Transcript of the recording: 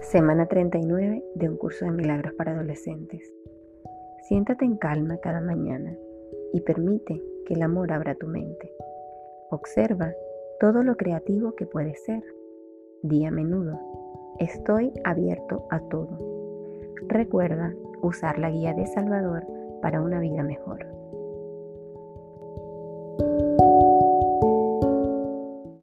Semana 39 de un curso de milagros para adolescentes. Siéntate en calma cada mañana y permite que el amor abra tu mente. Observa todo lo creativo que puede ser. Di a menudo, estoy abierto a todo. Recuerda usar la guía de Salvador para una vida mejor.